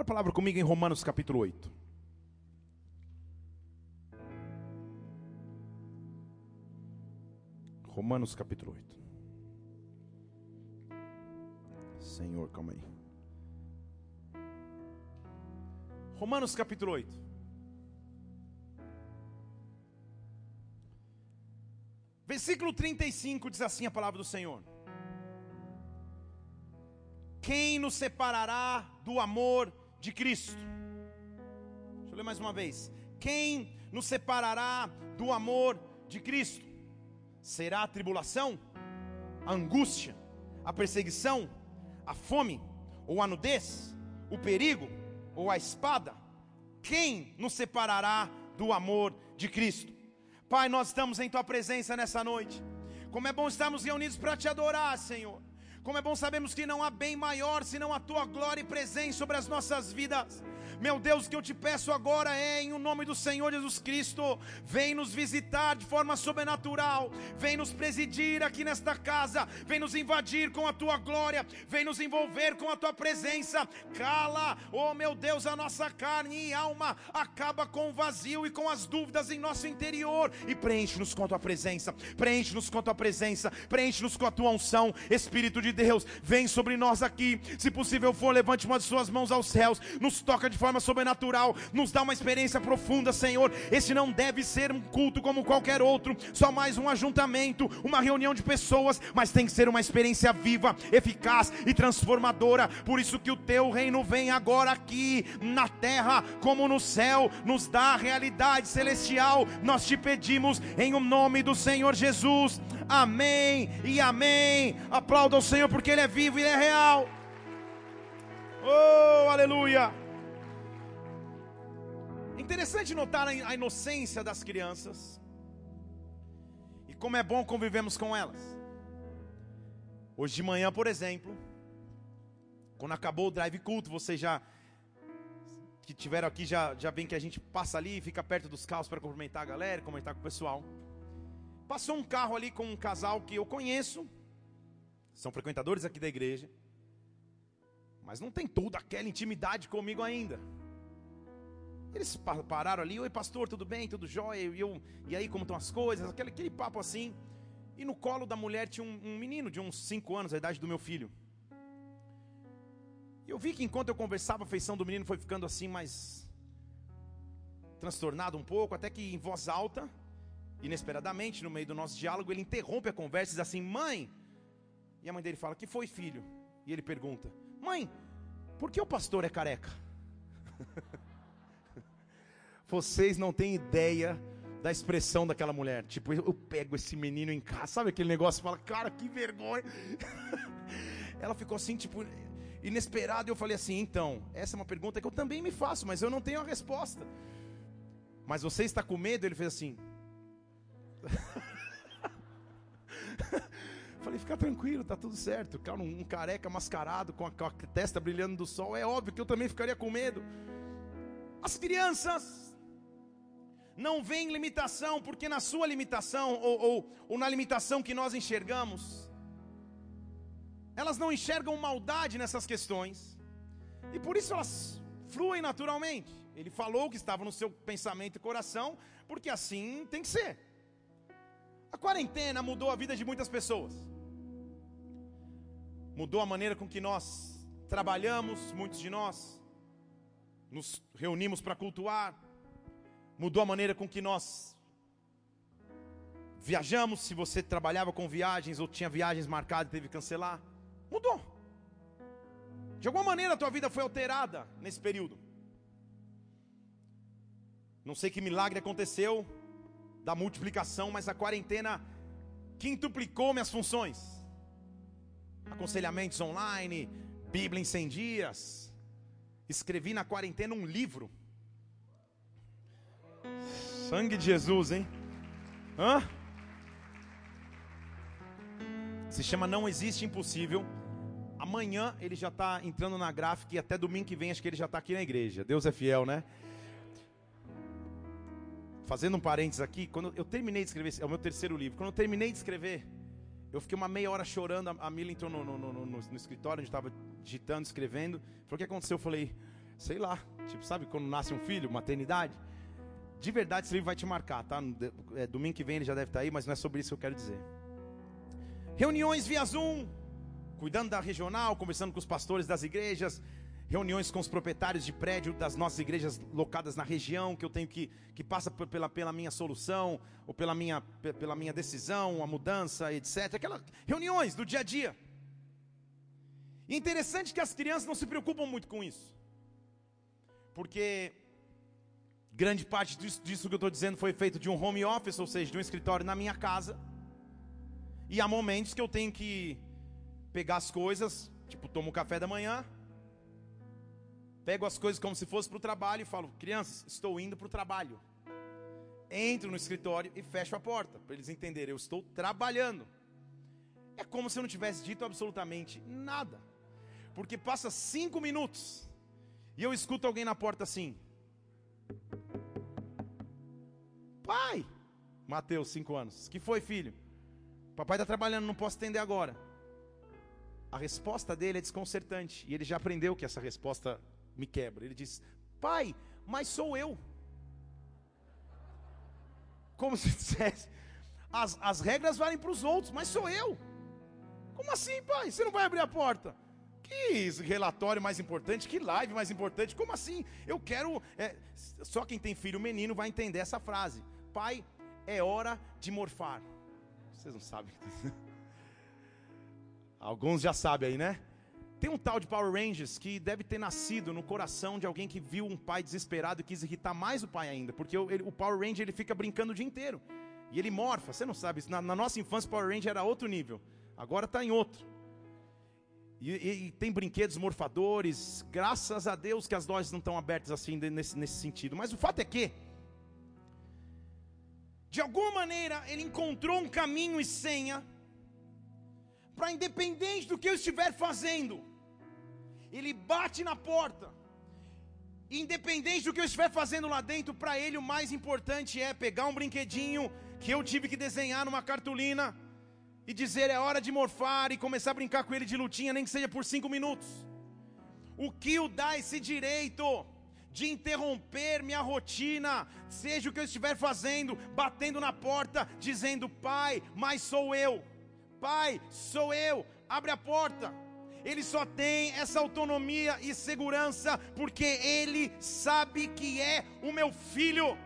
Abra a palavra comigo em Romanos capítulo 8. Romanos capítulo 8. Senhor, calma aí. Romanos capítulo 8. Versículo 35 diz assim a palavra do Senhor: Quem nos separará do amor de Cristo? Deixa eu ler mais uma vez. Quem nos separará do amor de Cristo? Será a tribulação, a angústia, a perseguição, a fome, ou a nudez, o perigo, ou a espada? Quem nos separará do amor de Cristo? Pai, nós estamos em tua presença nessa noite. Como é bom estarmos reunidos para te adorar, Senhor. Como é bom sabermos que não há bem maior senão a tua glória e presença sobre as nossas vidas. Meu Deus, o que eu te peço agora é, em o nome do Senhor Jesus Cristo, vem nos visitar de forma sobrenatural, vem nos presidir aqui nesta casa, vem nos invadir com a tua glória, vem nos envolver com a tua presença. Cala, oh meu Deus, a nossa carne e alma, acaba com o vazio e com as dúvidas em nosso interior e preenche-nos com a tua presença, preenche-nos com a tua presença, preenche-nos com a tua unção, Espírito de Deus, vem sobre nós aqui. Se possível for, levante uma de suas mãos aos céus, nos toca de forma forma sobrenatural, nos dá uma experiência profunda, Senhor. Esse não deve ser um culto como qualquer outro, só mais um ajuntamento, uma reunião de pessoas, mas tem que ser uma experiência viva, eficaz e transformadora. Por isso que o teu reino vem agora aqui na terra como no céu, nos dá a realidade celestial. Nós te pedimos em o nome do Senhor Jesus. Amém e amém. Aplauda o Senhor porque ele é vivo e é real. Oh, aleluia. Interessante notar a inocência das crianças e como é bom convivemos com elas. Hoje de manhã, por exemplo, quando acabou o drive culto, vocês já que tiveram aqui já já que a gente passa ali e fica perto dos carros para cumprimentar a galera, comentar com o pessoal. Passou um carro ali com um casal que eu conheço, são frequentadores aqui da igreja, mas não tem toda aquela intimidade comigo ainda. Eles pararam ali, oi pastor, tudo bem, tudo jóia? E, eu, e aí, como estão as coisas? Aquele, aquele papo assim. E no colo da mulher tinha um, um menino de uns 5 anos, a idade do meu filho. E eu vi que enquanto eu conversava, a feição do menino foi ficando assim mais transtornado um pouco, até que em voz alta, inesperadamente, no meio do nosso diálogo, ele interrompe a conversa e diz assim: Mãe. E a mãe dele fala: Que foi, filho? E ele pergunta: Mãe, por que o pastor é careca? Vocês não têm ideia da expressão daquela mulher. Tipo, eu pego esse menino em casa, sabe aquele negócio? Fala, cara, que vergonha. Ela ficou assim, tipo, inesperada. E eu falei assim: então, essa é uma pergunta que eu também me faço, mas eu não tenho a resposta. Mas você está com medo? Ele fez assim. Falei, fica tranquilo, tá tudo certo. Cara, um, careca mascarado com a, com a testa brilhando do sol, é óbvio que eu também ficaria com medo. As crianças não vem limitação, porque na sua limitação, ou, ou, ou na limitação que nós enxergamos, elas não enxergam maldade nessas questões, e por isso elas fluem naturalmente. Ele falou que estava no seu pensamento e coração, porque assim tem que ser. A quarentena mudou a vida de muitas pessoas, mudou a maneira com que nós trabalhamos, muitos de nós nos reunimos para cultuar, mudou a maneira com que nós viajamos. Se você trabalhava com viagens ou tinha viagens marcadas e teve que cancelar, mudou. De alguma maneira a tua vida foi alterada nesse período. Não sei que milagre aconteceu da multiplicação, mas a quarentena quintuplicou minhas funções. Aconselhamentos online, Bíblia em 100 dias. Escrevi na quarentena um livro Sangue de Jesus, hein? Hã? Se chama Não Existe Impossível. Amanhã ele já está entrando na gráfica e até domingo que vem acho que ele já está aqui na igreja. Deus é fiel, né? Fazendo um parênteses aqui, quando eu terminei de escrever, é o meu terceiro livro. Quando eu terminei de escrever, eu fiquei uma meia hora chorando. A Mila entrou no, no, no, no, escritório onde estava digitando, escrevendo. Falou: O que aconteceu? Eu falei: Sei lá, tipo, sabe quando nasce um filho, maternidade? De verdade, esse livro vai te marcar, tá? É, domingo que vem ele já deve estar aí, mas não é sobre isso que eu quero dizer. Reuniões via Zoom, cuidando da regional, conversando com os pastores das igrejas, reuniões com os proprietários de prédio das nossas igrejas locadas na região, que eu tenho que, que passa pela, pela minha solução, ou pela minha, pela minha decisão, a mudança, etc. Aquelas reuniões do dia a dia. E interessante que as crianças não se preocupam muito com isso. Porque grande parte disso, disso que eu estou dizendo foi feito de um home office, ou seja, de um escritório na minha casa. E há momentos que eu tenho que pegar as coisas, tipo, tomo o café da manhã, Pego as coisas como se fosse para o trabalho e falo: crianças, estou indo para o trabalho. Entro no escritório e fecho a porta, para eles entenderem: eu estou trabalhando. É como se eu não tivesse dito absolutamente nada, porque passa cinco minutos e eu escuto alguém na porta assim: Pai, Mateus, cinco anos, que foi, filho? Papai está trabalhando, não posso atender agora. A resposta dele é desconcertante e ele já aprendeu que essa resposta me quebra. Ele diz: Pai, mas sou eu. Como se dissesse: as, as regras valem para os outros, mas sou eu. Como assim, pai? Você não vai abrir a porta? Que relatório mais importante, que live mais importante, como assim? Eu quero. É, só quem tem filho menino vai entender essa frase. Pai, é hora de morfar. Vocês não sabem. Alguns já sabem aí, né? Tem um tal de Power Rangers que deve ter nascido no coração de alguém que viu um pai desesperado e quis irritar mais o pai ainda, porque o, ele, o Power Ranger ele fica brincando o dia inteiro e ele morfa. Você não sabe, na, na nossa infância o Power Ranger era outro nível, agora está em outro. E, e, e, tem brinquedos morfadores, graças a Deus que as lojas não estão abertas assim nesse, nesse sentido. Mas o fato é que, de alguma maneira, ele encontrou um caminho e senha para independente do que eu estiver fazendo, ele bate na porta. Independente do que eu estiver fazendo lá dentro, para ele o mais importante é pegar um brinquedinho que eu tive que desenhar numa cartolina e dizer é hora de morfar e começar a brincar com ele de lutinha, nem que seja por cinco minutos. O que o dá esse direito de interromper minha rotina, seja o que eu estiver fazendo, batendo na porta, dizendo: Pai, mas sou eu, Pai, sou eu, abre a porta ele só tem essa autonomia e segurança porque ele sabe que é o meu filho.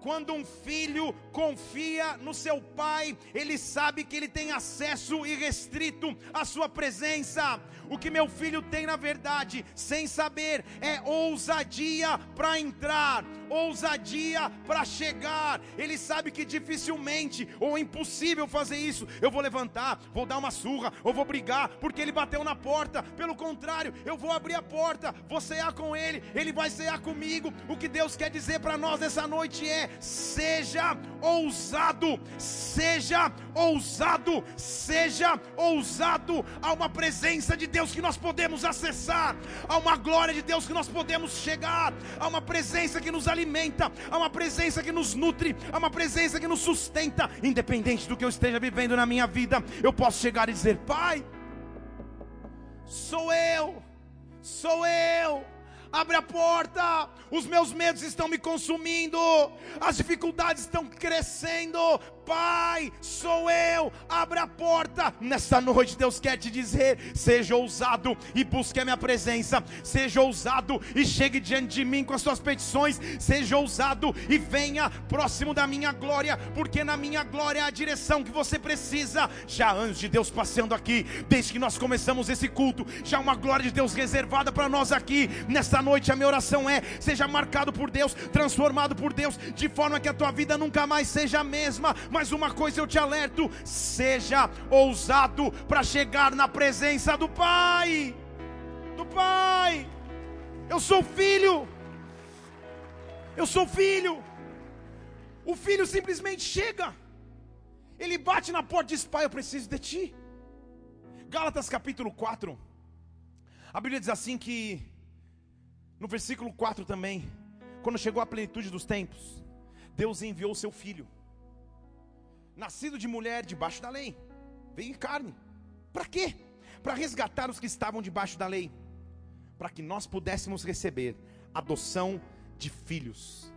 Quando um filho confia no seu pai, ele sabe que ele tem acesso irrestrito à sua presença. O que meu filho tem, na verdade, sem saber, é ousadia para entrar, ousadia para chegar. Ele sabe que dificilmente ou é impossível fazer isso. Eu vou levantar, vou dar uma surra, ou vou brigar porque ele bateu na porta. Pelo contrário, eu vou abrir a porta, vou cear com ele, ele vai cear comigo. O que Deus quer dizer para nós nessa noite é: seja ousado, seja ousado, seja ousado. Há uma presença de Deus que nós podemos acessar, há uma glória de Deus que nós podemos chegar, há uma presença que nos alimenta, há uma presença que nos nutre, há uma presença que nos sustenta, independente do que eu esteja vivendo na minha vida, eu posso chegar e dizer: Pai, sou eu, sou eu. Abre a porta, os meus medos estão me consumindo, as dificuldades estão crescendo, Pai, sou eu, abre a porta. Nesta noite, Deus quer te dizer: seja ousado e busque a minha presença, seja ousado e chegue diante de mim com as suas petições, seja ousado e venha próximo da minha glória, porque na minha glória é a direção que você precisa. Já anjos de Deus passeando aqui, desde que nós começamos esse culto, já uma glória de Deus reservada para nós aqui. Nesta noite, a minha oração é: seja marcado por Deus, transformado por Deus, de forma que a tua vida nunca mais seja a mesma mas uma coisa eu te alerto: seja ousado para chegar na presença do Pai. Do Pai. Eu sou filho. Eu sou filho. O filho simplesmente chega. Ele bate na porta e diz: Pai, eu preciso de ti. Gálatas capítulo 4. A Bíblia diz assim que no versículo 4 também, quando chegou a plenitude dos tempos, Deus enviou o seu filho nascido de mulher debaixo da lei, veio em carne. Para quê? Para resgatar os que estavam debaixo da lei, para que nós pudéssemos receber adoção de filhos.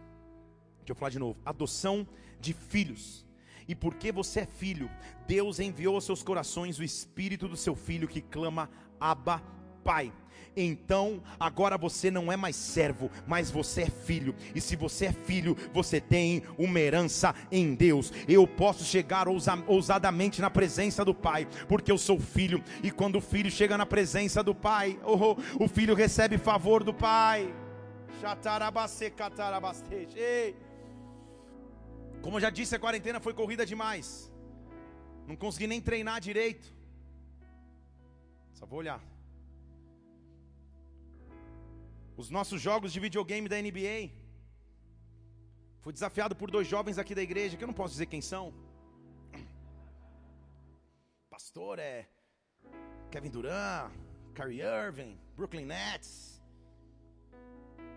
Deixa eu falar de novo: adoção de filhos. E porque você é filho, Deus enviou aos seus corações o espírito do seu filho que clama: Abba, Pai. Então, agora você não é mais servo, mas você é filho. E se você é filho, você tem uma herança em Deus. Eu posso chegar ousadamente na presença do Pai, porque eu sou filho. E quando o filho chega na presença do Pai, oh, o filho recebe favor do Pai. Como eu já disse, a quarentena foi corrida demais. Não consegui nem treinar direito. Só vou olhar. Os nossos jogos de videogame da NBA. Fui desafiado por dois jovens aqui da igreja, que eu não posso dizer quem são. Pastor é Kevin Durant, Kyrie Irving, Brooklyn Nets.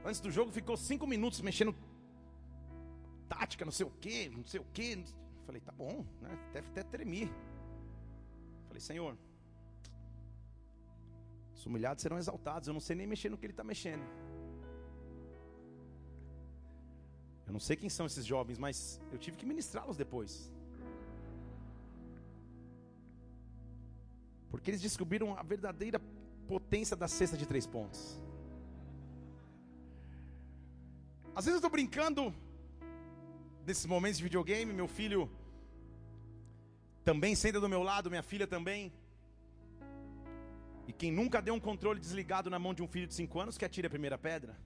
Antes do jogo ficou cinco minutos mexendo tática, não sei o que, não sei o que. Falei, tá bom, né? Deve até tremer. Falei, Senhor, os humilhados serão exaltados. Eu não sei nem mexer no que ele está mexendo. Eu não sei quem são esses jovens, mas eu tive que ministrá-los depois. Porque eles descobriram a verdadeira potência da cesta de três pontos. Às vezes eu estou brincando nesses momentos de videogame, meu filho também senta do meu lado, minha filha também. E quem nunca deu um controle desligado na mão de um filho de 5 anos, que atire a primeira pedra.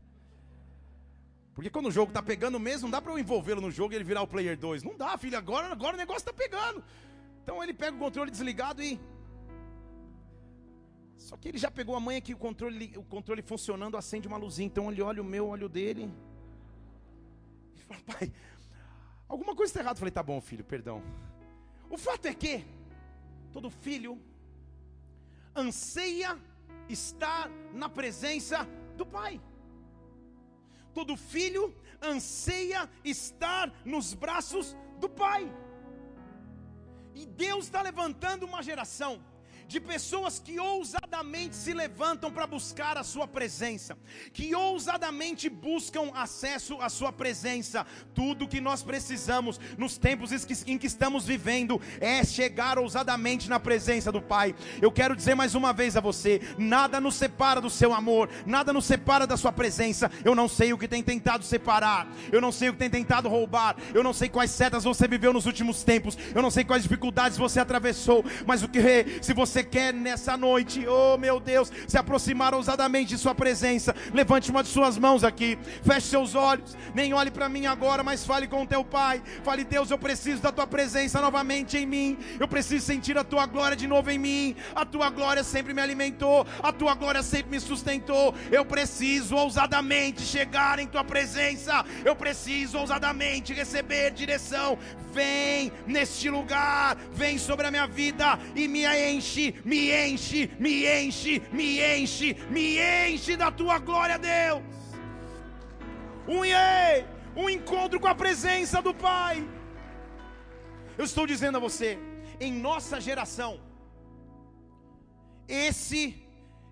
Porque quando o jogo está pegando mesmo, não dá para eu envolvê-lo no jogo e ele virar o player 2. Não dá, filho, agora, agora o negócio está pegando. Então ele pega o controle desligado e. Só que ele já pegou a manha que o controle, o controle funcionando acende uma luzinha. Então ele olha o meu, olha o dele. E fala, pai, alguma coisa está errada. Eu falei, tá bom, filho, perdão. O fato é que todo filho anseia estar na presença do Pai. Todo filho anseia estar nos braços do Pai. E Deus está levantando uma geração de pessoas que ousadamente se levantam para buscar a Sua presença, que ousadamente buscam acesso à Sua presença. Tudo que nós precisamos nos tempos em que estamos vivendo é chegar ousadamente na presença do Pai. Eu quero dizer mais uma vez a você: nada nos separa do Seu amor, nada nos separa da Sua presença. Eu não sei o que tem tentado separar, eu não sei o que tem tentado roubar, eu não sei quais setas você viveu nos últimos tempos, eu não sei quais dificuldades você atravessou, mas o que se você você quer nessa noite, oh meu Deus, se aproximar ousadamente de Sua presença, levante uma de Suas mãos aqui, feche seus olhos, nem olhe para mim agora, mas fale com o teu Pai. Fale, Deus, eu preciso da Tua presença novamente em mim, eu preciso sentir a Tua glória de novo em mim. A Tua glória sempre me alimentou, a Tua glória sempre me sustentou. Eu preciso ousadamente chegar em Tua presença, eu preciso ousadamente receber direção. Vem neste lugar, vem sobre a minha vida e me enche me enche, me enche, me enche, me enche da tua glória, Deus. Um iê, um encontro com a presença do Pai. Eu estou dizendo a você, em nossa geração, esse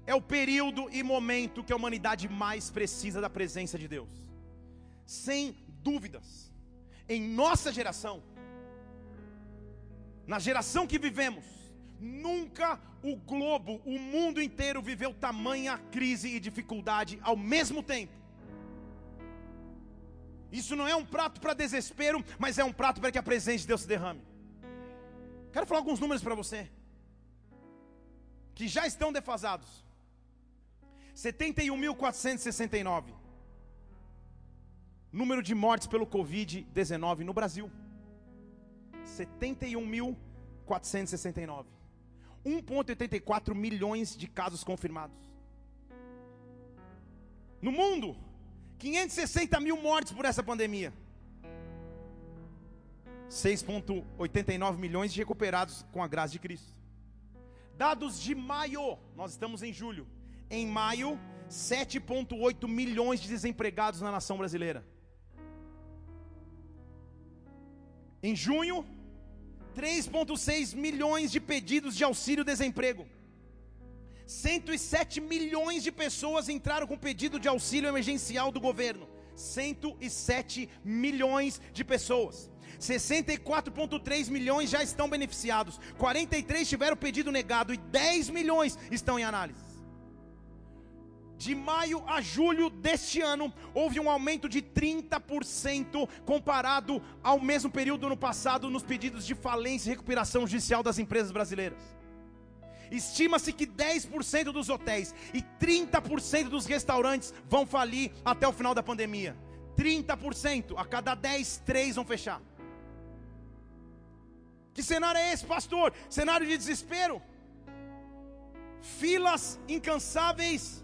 é o período e momento que a humanidade mais precisa da presença de Deus. Sem dúvidas. Em nossa geração, na geração que vivemos, Nunca o globo, o mundo inteiro viveu tamanha crise e dificuldade ao mesmo tempo. Isso não é um prato para desespero, mas é um prato para que a presença de Deus se derrame. Quero falar alguns números para você que já estão defasados. 71.469 número de mortes pelo Covid-19 no Brasil. 71.469. 1,84 milhões de casos confirmados. No mundo, 560 mil mortes por essa pandemia. 6,89 milhões de recuperados com a graça de Cristo. Dados de maio, nós estamos em julho. Em maio, 7,8 milhões de desempregados na nação brasileira. Em junho, 3,6 milhões de pedidos de auxílio-desemprego. 107 milhões de pessoas entraram com pedido de auxílio emergencial do governo. 107 milhões de pessoas. 64,3 milhões já estão beneficiados. 43 tiveram pedido negado e 10 milhões estão em análise. De maio a julho deste ano, houve um aumento de 30% comparado ao mesmo período do ano passado nos pedidos de falência e recuperação judicial das empresas brasileiras. Estima-se que 10% dos hotéis e 30% dos restaurantes vão falir até o final da pandemia. 30%, a cada 10, 3 vão fechar. Que cenário é esse, pastor? Cenário de desespero. Filas incansáveis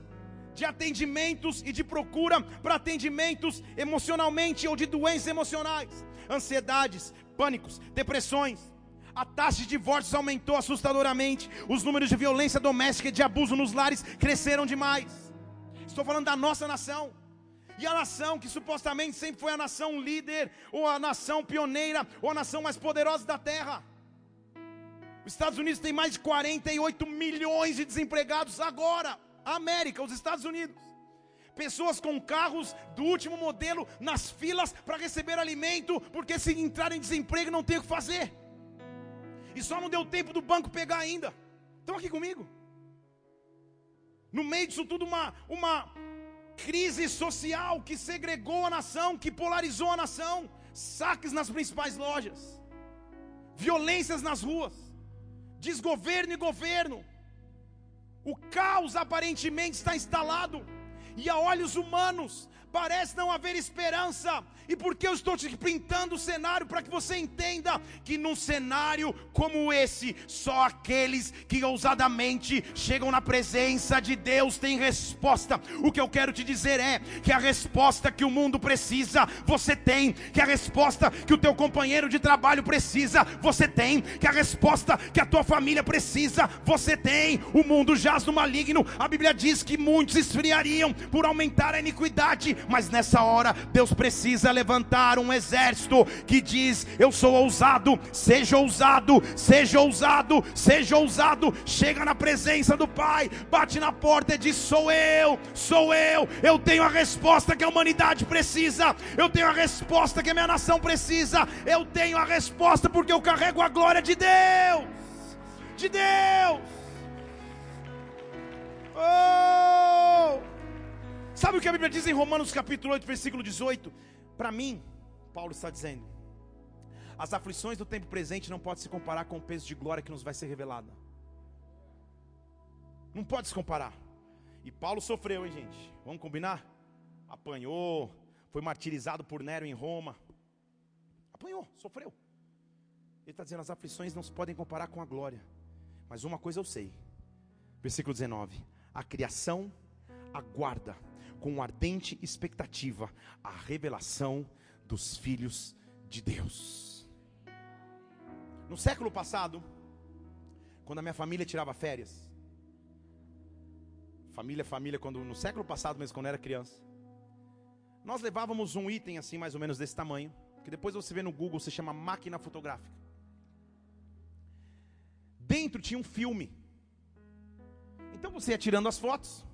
de atendimentos e de procura para atendimentos emocionalmente ou de doenças emocionais, ansiedades, pânicos, depressões. A taxa de divórcios aumentou assustadoramente. Os números de violência doméstica e de abuso nos lares cresceram demais. Estou falando da nossa nação. E a nação que supostamente sempre foi a nação líder, ou a nação pioneira, ou a nação mais poderosa da terra. Os Estados Unidos tem mais de 48 milhões de desempregados agora. América, os Estados Unidos. Pessoas com carros do último modelo nas filas para receber alimento, porque se entrar em desemprego não tem o que fazer. E só não deu tempo do banco pegar ainda. Estão aqui comigo? No meio disso tudo, uma, uma crise social que segregou a nação, que polarizou a nação, saques nas principais lojas, violências nas ruas, desgoverno e governo. O caos aparentemente está instalado, e a olhos humanos parece não haver esperança. E por que eu estou te pintando o cenário para que você entenda que num cenário como esse, só aqueles que ousadamente chegam na presença de Deus têm resposta. O que eu quero te dizer é que a resposta que o mundo precisa, você tem, que a resposta que o teu companheiro de trabalho precisa, você tem, que a resposta que a tua família precisa, você tem. O mundo jaz no maligno. A Bíblia diz que muitos esfriariam por aumentar a iniquidade, mas nessa hora Deus precisa levantar um exército que diz: Eu sou ousado, seja ousado, seja ousado, seja ousado. Chega na presença do Pai, bate na porta e diz: Sou eu, sou eu. Eu tenho a resposta que a humanidade precisa, eu tenho a resposta que a minha nação precisa, eu tenho a resposta porque eu carrego a glória de Deus, de Deus. Oh! Sabe o que a Bíblia diz em Romanos capítulo 8, versículo 18? Para mim, Paulo está dizendo: as aflições do tempo presente não podem se comparar com o peso de glória que nos vai ser revelada. Não pode se comparar. E Paulo sofreu, hein, gente? Vamos combinar? Apanhou, foi martirizado por Nero em Roma. Apanhou, sofreu. Ele está dizendo: as aflições não se podem comparar com a glória. Mas uma coisa eu sei. Versículo 19: a criação aguarda com ardente expectativa a revelação dos filhos de Deus. No século passado, quando a minha família tirava férias, família, família, quando no século passado, mesmo quando eu era criança, nós levávamos um item assim, mais ou menos desse tamanho, que depois você vê no Google, se chama máquina fotográfica. Dentro tinha um filme. Então você ia tirando as fotos,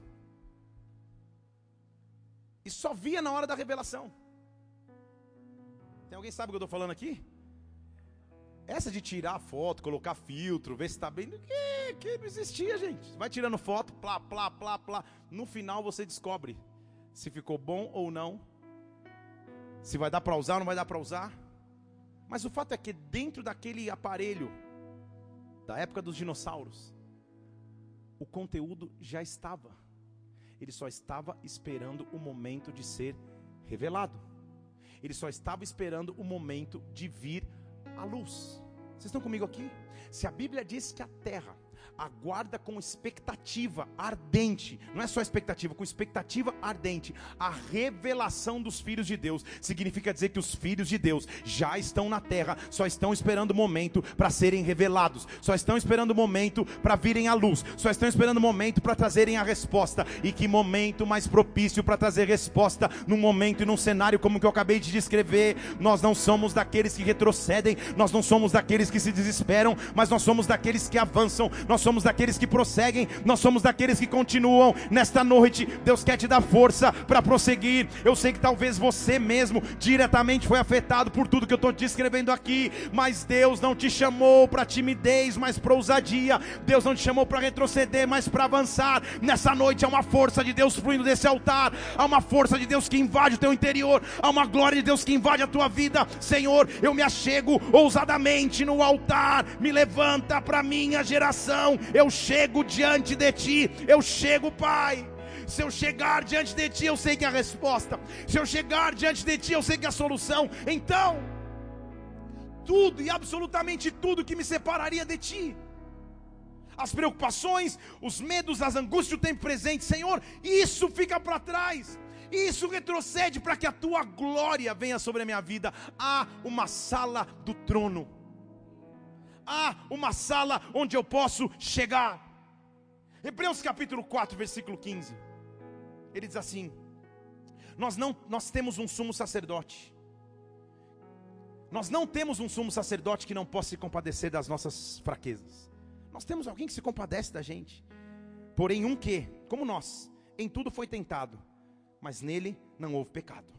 e só via na hora da revelação. Tem alguém sabe o que eu estou falando aqui? Essa de tirar foto, colocar filtro, ver se está bem, que, que não existia, gente. Vai tirando foto, plá, plá, plá, plá. No final você descobre se ficou bom ou não. Se vai dar para usar ou não vai dar para usar. Mas o fato é que dentro daquele aparelho, da época dos dinossauros, o conteúdo já estava ele só estava esperando o momento de ser revelado. Ele só estava esperando o momento de vir à luz. Vocês estão comigo aqui? Se a Bíblia diz que a terra aguarda com expectativa ardente, não é só expectativa, com expectativa ardente, a revelação dos filhos de Deus. Significa dizer que os filhos de Deus já estão na terra, só estão esperando o momento para serem revelados, só estão esperando o momento para virem à luz, só estão esperando o momento para trazerem a resposta. E que momento mais propício para trazer resposta num momento e num cenário como que eu acabei de descrever. Nós não somos daqueles que retrocedem, nós não somos daqueles que se desesperam, mas nós somos daqueles que avançam. Nós nós somos daqueles que prosseguem, nós somos daqueles que continuam. Nesta noite, Deus quer te dar força para prosseguir. Eu sei que talvez você mesmo diretamente foi afetado por tudo que eu estou descrevendo aqui, mas Deus não te chamou para timidez, mas para ousadia. Deus não te chamou para retroceder, mas para avançar. Nessa noite há uma força de Deus fluindo desse altar, há uma força de Deus que invade o teu interior, há uma glória de Deus que invade a tua vida. Senhor, eu me achego ousadamente no altar, me levanta para minha geração. Eu chego diante de ti, eu chego, Pai. Se eu chegar diante de ti, eu sei que é a resposta. Se eu chegar diante de ti, eu sei que é a solução. Então, tudo e absolutamente tudo que me separaria de ti as preocupações, os medos, as angústias do tempo presente, Senhor, isso fica para trás. Isso retrocede para que a tua glória venha sobre a minha vida. Há uma sala do trono. Há uma sala onde eu posso chegar. Hebreus capítulo 4, versículo 15. Ele diz assim: Nós não nós temos um sumo sacerdote. Nós não temos um sumo sacerdote que não possa se compadecer das nossas fraquezas. Nós temos alguém que se compadece da gente. Porém um que, como nós, em tudo foi tentado, mas nele não houve pecado.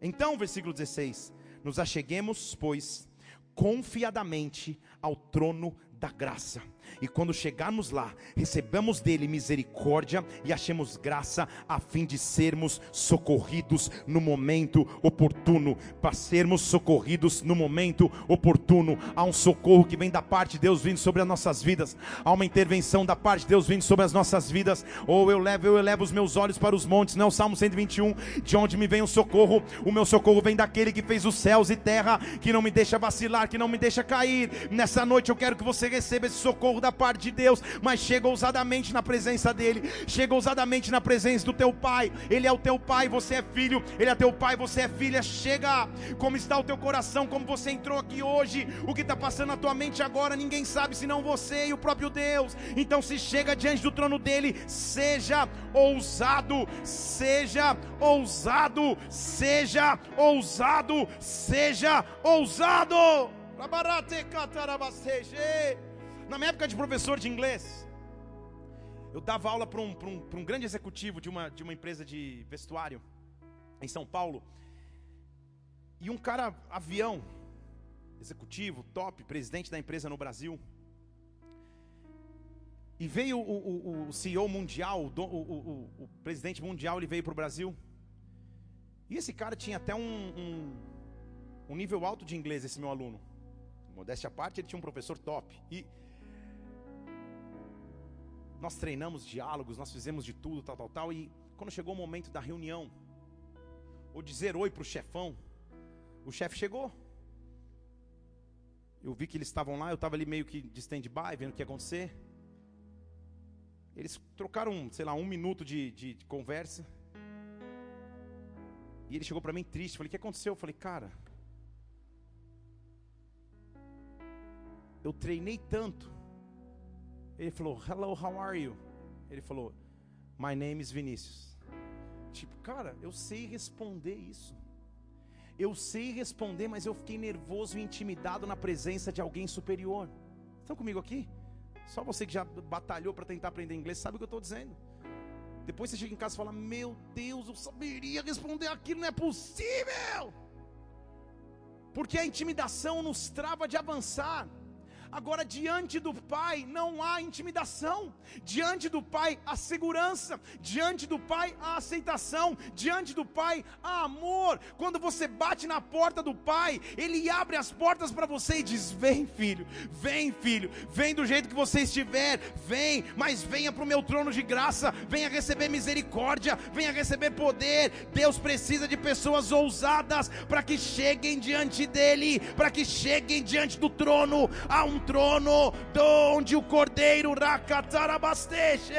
Então, versículo 16: Nos acheguemos, pois, confiadamente ao trono da graça e quando chegarmos lá, recebamos dele misericórdia e achemos graça a fim de sermos socorridos no momento oportuno, para sermos socorridos no momento oportuno. Há um socorro que vem da parte de Deus vindo sobre as nossas vidas. Há uma intervenção da parte de Deus vindo sobre as nossas vidas. Ou eu levo, eu elevo os meus olhos para os montes, não, Salmo 121, de onde me vem o socorro? O meu socorro vem daquele que fez os céus e terra, que não me deixa vacilar, que não me deixa cair. Nessa noite eu quero que você receba esse socorro da parte de Deus, mas chega ousadamente na presença dEle, chega ousadamente na presença do teu Pai. Ele é o teu Pai, você é filho, Ele é teu Pai, você é filha. Chega, como está o teu coração, como você entrou aqui hoje, o que está passando na tua mente agora, ninguém sabe senão você e o próprio Deus. Então, se chega diante do trono dEle, seja ousado, seja ousado, seja ousado, seja ousado. Na minha época de professor de inglês, eu dava aula para um, um, um grande executivo de uma, de uma empresa de vestuário em São Paulo. E um cara, avião, executivo, top, presidente da empresa no Brasil. E veio o, o, o CEO mundial, o, o, o, presidente mundial, ele veio para o Brasil. E esse cara tinha até um, um, um nível alto de inglês, esse meu aluno. Modéstia à parte, ele tinha um professor top. E nós treinamos diálogos, nós fizemos de tudo, tal, tal, tal. E quando chegou o momento da reunião, ou dizer oi para o chefão, o chefe chegou. Eu vi que eles estavam lá, eu estava ali meio que de stand-by, vendo o que ia acontecer. Eles trocaram, sei lá, um minuto de, de, de conversa. E ele chegou para mim triste. Falei, o que aconteceu? Eu falei, cara, eu treinei tanto ele falou, hello, how are you? Ele falou, my name is Vinícius. Tipo, cara, eu sei responder isso. Eu sei responder, mas eu fiquei nervoso e intimidado na presença de alguém superior. Estão comigo aqui? Só você que já batalhou para tentar aprender inglês sabe o que eu estou dizendo. Depois você chega em casa e fala: Meu Deus, eu saberia responder aquilo, não é possível. Porque a intimidação nos trava de avançar. Agora, diante do Pai não há intimidação, diante do Pai há segurança, diante do Pai há aceitação, diante do Pai há amor. Quando você bate na porta do Pai, Ele abre as portas para você e diz: Vem, filho, vem, filho, vem do jeito que você estiver, vem, mas venha para o meu trono de graça, venha receber misericórdia, venha receber poder. Deus precisa de pessoas ousadas para que cheguem diante dEle, para que cheguem diante do trono. Há um trono, onde o cordeiro racatarabasteche,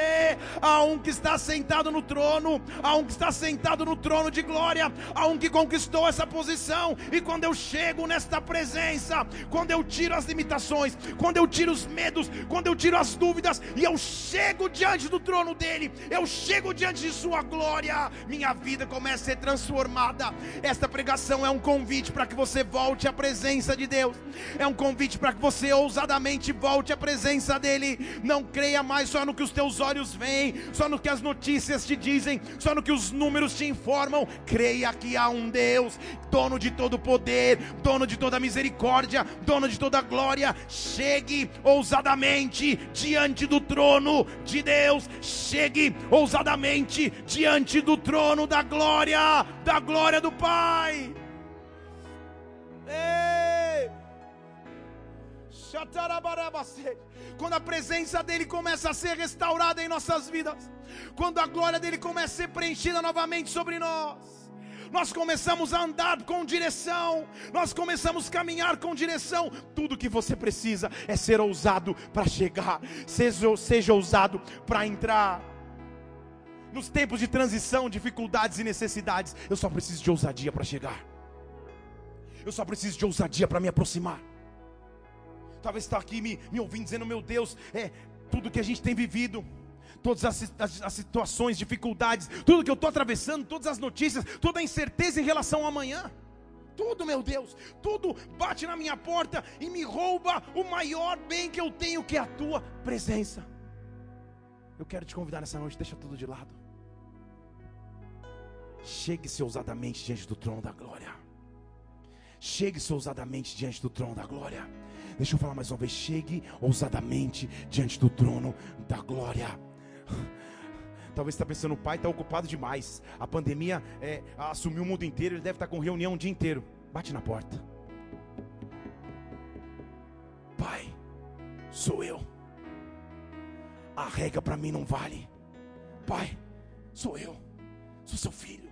há um que está sentado no trono, há um que está sentado no trono de glória, há um que conquistou essa posição, e quando eu chego nesta presença, quando eu tiro as limitações, quando eu tiro os medos, quando eu tiro as dúvidas, e eu chego diante do trono dele, eu chego diante de sua glória, minha vida começa a ser transformada. Esta pregação é um convite para que você volte à presença de Deus, é um convite para que você ouse ousadamente volte à presença dEle. Não creia mais só no que os teus olhos veem, só no que as notícias te dizem, só no que os números te informam. Creia que há um Deus, dono de todo poder, dono de toda misericórdia, dono de toda glória. Chegue ousadamente diante do trono de Deus. Chegue ousadamente diante do trono da glória, da glória do Pai. Ei! Quando a presença dele começa a ser restaurada em nossas vidas, quando a glória dele começa a ser preenchida novamente sobre nós, nós começamos a andar com direção, nós começamos a caminhar com direção. Tudo que você precisa é ser ousado para chegar, seja, seja ousado para entrar. Nos tempos de transição, dificuldades e necessidades, eu só preciso de ousadia para chegar. Eu só preciso de ousadia para me aproximar. Talvez está aqui me, me ouvindo dizendo, meu Deus, é tudo que a gente tem vivido, todas as, as, as situações, dificuldades, tudo que eu estou atravessando, todas as notícias, toda a incerteza em relação ao amanhã. Tudo, meu Deus, tudo bate na minha porta e me rouba o maior bem que eu tenho, que é a tua presença. Eu quero te convidar nessa noite, deixa tudo de lado. Chegue-se ousadamente diante do trono da glória. Chegue-se ousadamente diante do trono da glória. Deixa eu falar mais uma vez. Chegue ousadamente diante do trono da glória. Talvez está pensando, o pai está ocupado demais. A pandemia é, assumiu o mundo inteiro, ele deve estar tá com reunião o dia inteiro. Bate na porta. Pai, sou eu. A regra para mim não vale. Pai, sou eu. Sou seu filho.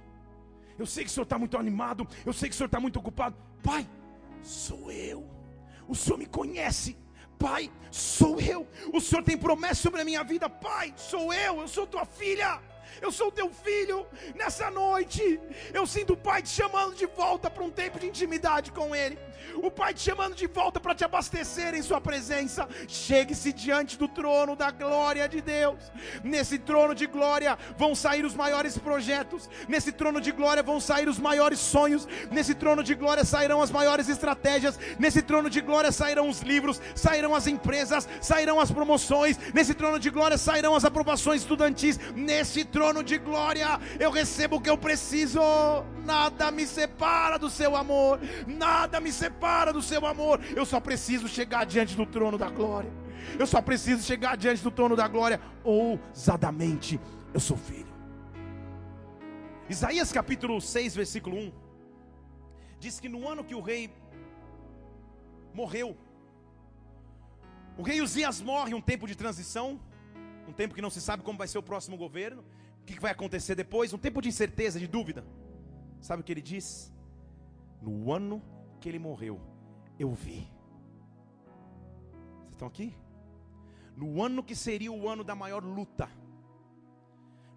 Eu sei que o senhor está muito animado. Eu sei que o senhor está muito ocupado. Pai, sou eu. O Senhor me conhece. Pai, sou eu. O Senhor tem promessa sobre a minha vida. Pai, sou eu. Eu sou tua filha. Eu sou teu filho. Nessa noite, eu sinto o Pai te chamando de volta para um tempo de intimidade com Ele o Pai te chamando de volta para te abastecer em Sua presença. Chegue-se diante do trono da glória de Deus. Nesse trono de glória vão sair os maiores projetos, nesse trono de glória vão sair os maiores sonhos, nesse trono de glória sairão as maiores estratégias, nesse trono de glória sairão os livros, sairão as empresas, sairão as promoções, nesse trono de glória sairão as aprovações estudantis, nesse trono de glória eu recebo o que eu preciso, nada me separa do seu amor, nada me separa do seu amor. Eu só preciso chegar diante do trono da glória. Eu só preciso chegar diante do trono da glória ousadamente. Eu sou filho. Isaías capítulo 6, versículo 1 diz que no ano que o rei morreu, o rei Uzias morre, um tempo de transição, um tempo que não se sabe como vai ser o próximo governo, o que vai acontecer depois, um tempo de incerteza, de dúvida. Sabe o que ele diz? No ano que ele morreu, eu vi. Vocês estão aqui? No ano que seria o ano da maior luta,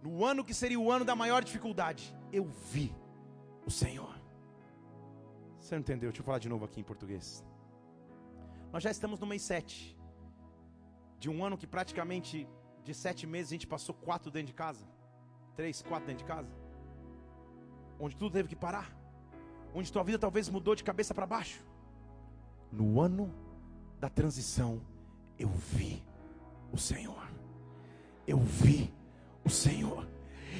no ano que seria o ano da maior dificuldade, eu vi o Senhor. Você não entendeu? Deixa eu falar de novo aqui em português. Nós já estamos no mês 7 de um ano que praticamente de sete meses a gente passou quatro dentro de casa, três, quatro dentro de casa, onde tudo teve que parar onde tua vida talvez mudou de cabeça para baixo. No ano da transição, eu vi o Senhor. Eu vi o Senhor.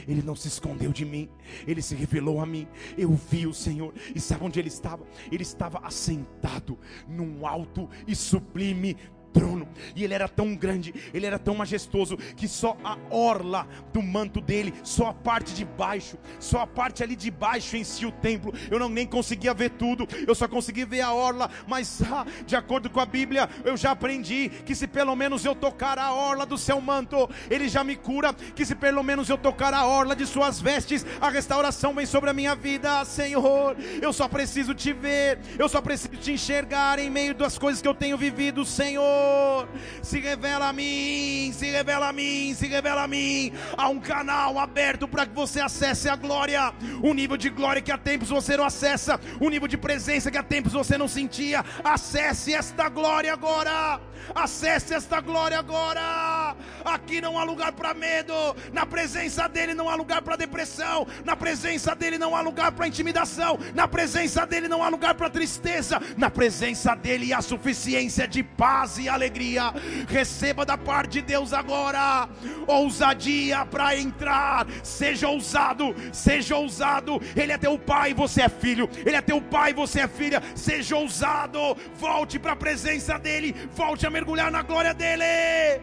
Ele não se escondeu de mim, ele se revelou a mim. Eu vi o Senhor, e sabe onde ele estava? Ele estava assentado num alto e sublime trono. E ele era tão grande, ele era tão majestoso que só a orla do manto dele, só a parte de baixo, só a parte ali de baixo em si o templo. Eu não nem conseguia ver tudo, eu só consegui ver a orla, mas ah, de acordo com a Bíblia, eu já aprendi que se pelo menos eu tocar a orla do seu manto, ele já me cura, que se pelo menos eu tocar a orla de suas vestes, a restauração vem sobre a minha vida, Senhor. Eu só preciso te ver, eu só preciso te enxergar em meio das coisas que eu tenho vivido, Senhor. Senhor. Se revela a mim, se revela a mim, se revela a mim. Há um canal aberto para que você acesse a glória. Um nível de glória que há tempos você não acessa. Um nível de presença que há tempos você não sentia. Acesse esta glória agora. Acesse esta glória agora. Aqui não há lugar para medo. Na presença dele não há lugar para depressão. Na presença dele não há lugar para intimidação. Na presença dele não há lugar para tristeza. Na presença dele há suficiência de paz e alegria. Receba da parte de Deus agora ousadia para entrar. Seja ousado, seja ousado. Ele é teu pai, você é filho. Ele é teu pai, você é filha. Seja ousado. Volte para a presença dele. Volte a mergulhar na glória dele.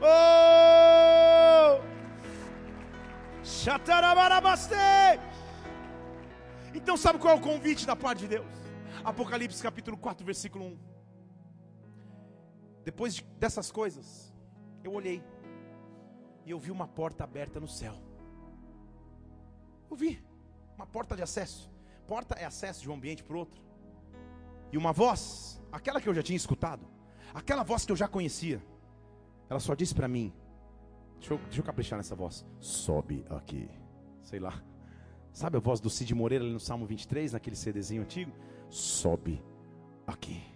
Oh! Então, sabe qual é o convite da parte de Deus? Apocalipse capítulo 4, versículo 1. Depois dessas coisas, eu olhei e eu vi uma porta aberta no céu. Eu vi uma porta de acesso. Porta é acesso de um ambiente para o outro. E uma voz, aquela que eu já tinha escutado, aquela voz que eu já conhecia, ela só disse para mim: deixa eu, deixa eu caprichar nessa voz. Sobe aqui. Sei lá. Sabe a voz do Cid Moreira ali no Salmo 23, naquele CDzinho antigo? Sobe aqui.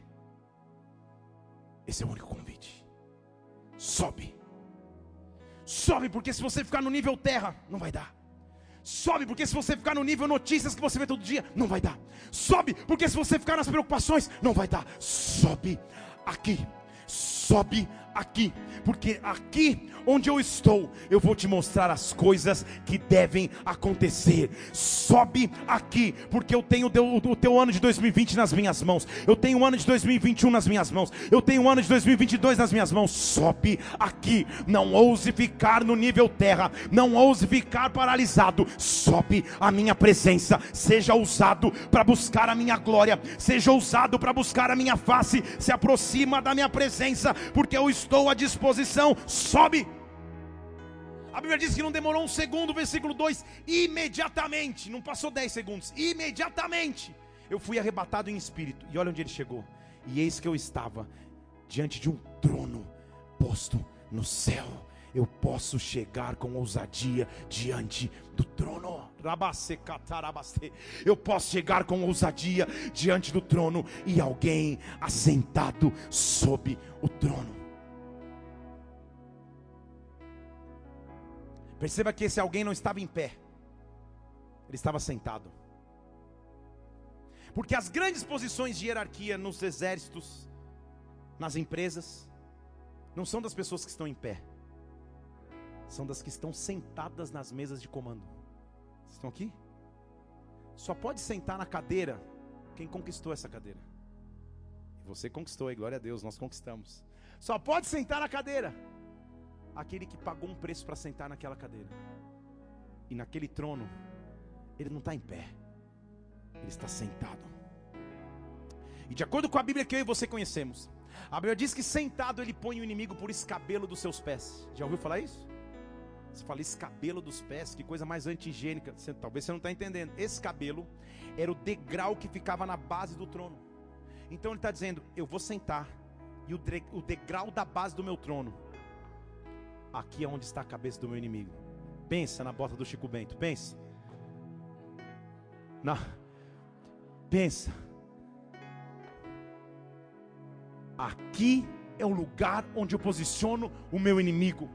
Esse é o único convite. Sobe. Sobe, porque se você ficar no nível terra, não vai dar. Sobe, porque se você ficar no nível notícias que você vê todo dia, não vai dar. Sobe, porque se você ficar nas preocupações, não vai dar. Sobe aqui. Sobe aqui, porque aqui onde eu estou, eu vou te mostrar as coisas que devem acontecer. Sobe aqui, porque eu tenho o teu ano de 2020 nas minhas mãos, eu tenho o ano de 2021 nas minhas mãos, eu tenho o ano de 2022 nas minhas mãos. Sobe aqui, não ouse ficar no nível terra, não ouse ficar paralisado. Sobe a minha presença, seja ousado para buscar a minha glória, seja ousado para buscar a minha face, se aproxima da minha presença, porque eu estou à disposição, sobe. A Bíblia diz que não demorou um segundo, versículo 2: imediatamente, não passou 10 segundos, imediatamente eu fui arrebatado em espírito. E olha onde ele chegou. E eis que eu estava diante de um trono posto no céu. Eu posso chegar com ousadia diante do trono. Eu posso chegar com ousadia diante do trono e alguém assentado sob o trono. Perceba que esse alguém não estava em pé, ele estava sentado. Porque as grandes posições de hierarquia nos exércitos, nas empresas, não são das pessoas que estão em pé, são das que estão sentadas nas mesas de comando. Vocês estão aqui? Só pode sentar na cadeira quem conquistou essa cadeira. Você conquistou, e glória a Deus, nós conquistamos. Só pode sentar na cadeira aquele que pagou um preço para sentar naquela cadeira. E naquele trono, ele não está em pé, ele está sentado. E de acordo com a Bíblia que eu e você conhecemos, a Bíblia diz que sentado ele põe o inimigo por escabelo dos seus pés. Já ouviu falar isso? Você fala escabelo dos pés, que coisa mais antigênica. Você, talvez você não está entendendo. Escabelo era o degrau que ficava na base do trono. Então ele está dizendo: Eu vou sentar, e o degrau da base do meu trono aqui é onde está a cabeça do meu inimigo. Pensa na bota do Chico Bento, pensa. Na, pensa. Aqui é o lugar onde eu posiciono o meu inimigo.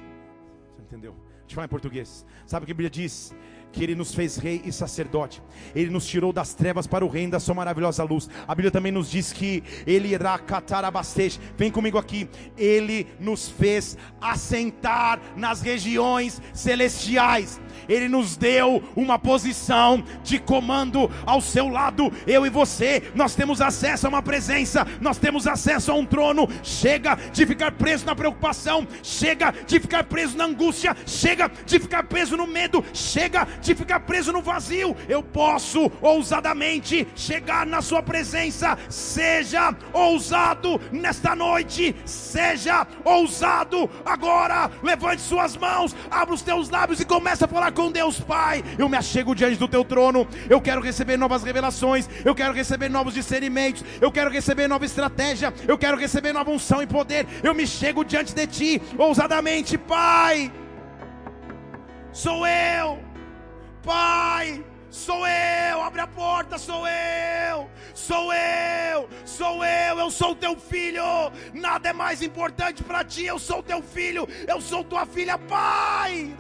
Você entendeu? Deixa eu falar em português. Sabe o que a Bíblia diz? Que Ele nos fez rei e sacerdote, Ele nos tirou das trevas para o reino da Sua maravilhosa luz. A Bíblia também nos diz que Ele irá catar abastece. Vem comigo aqui. Ele nos fez assentar nas regiões celestiais. Ele nos deu uma posição de comando ao seu lado. Eu e você, nós temos acesso a uma presença, nós temos acesso a um trono. Chega de ficar preso na preocupação, chega de ficar preso na angústia, chega de ficar preso no medo, chega de ficar preso no vazio. Eu posso ousadamente chegar na Sua presença. Seja ousado nesta noite, seja ousado agora. Levante suas mãos, abra os teus lábios e comece a falar com Deus, Pai. Eu me achego diante do Teu trono. Eu quero receber novas revelações. Eu quero receber novos discernimentos. Eu quero receber nova estratégia. Eu quero receber nova unção e poder. Eu me chego diante de Ti ousadamente, Pai. Sou eu. Pai, sou eu, abre a porta, sou eu, sou eu, sou eu, eu sou teu filho. Nada é mais importante para ti, eu sou teu filho, eu sou tua filha, pai.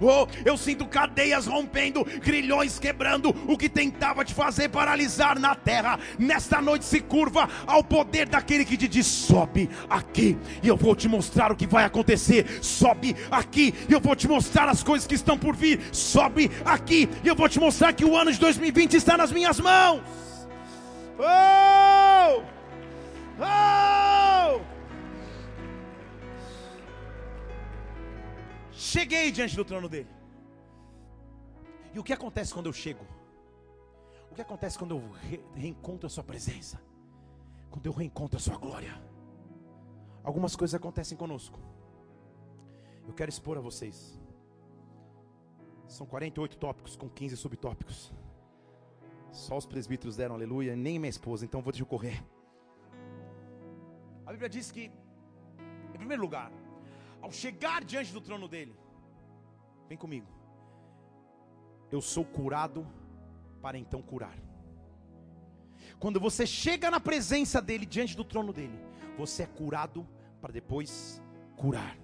Oh, eu sinto cadeias rompendo, grilhões quebrando, o que tentava te fazer paralisar na terra, nesta noite se curva ao poder daquele que te diz: sobe aqui, e eu vou te mostrar o que vai acontecer. Sobe aqui, e eu vou te mostrar as coisas que estão por vir. Sobe aqui, e eu vou te mostrar que o ano de 2020 está nas minhas mãos. Oh! Oh! Cheguei diante do trono dele. E o que acontece quando eu chego? O que acontece quando eu re reencontro a sua presença? Quando eu reencontro a sua glória? Algumas coisas acontecem conosco. Eu quero expor a vocês. São 48 tópicos com 15 subtópicos. Só os presbíteros deram aleluia, nem minha esposa, então vou deixar correr. A Bíblia diz que, em primeiro lugar, ao chegar diante do trono dele, vem comigo, eu sou curado para então curar. Quando você chega na presença dele, diante do trono dele, você é curado para depois curar.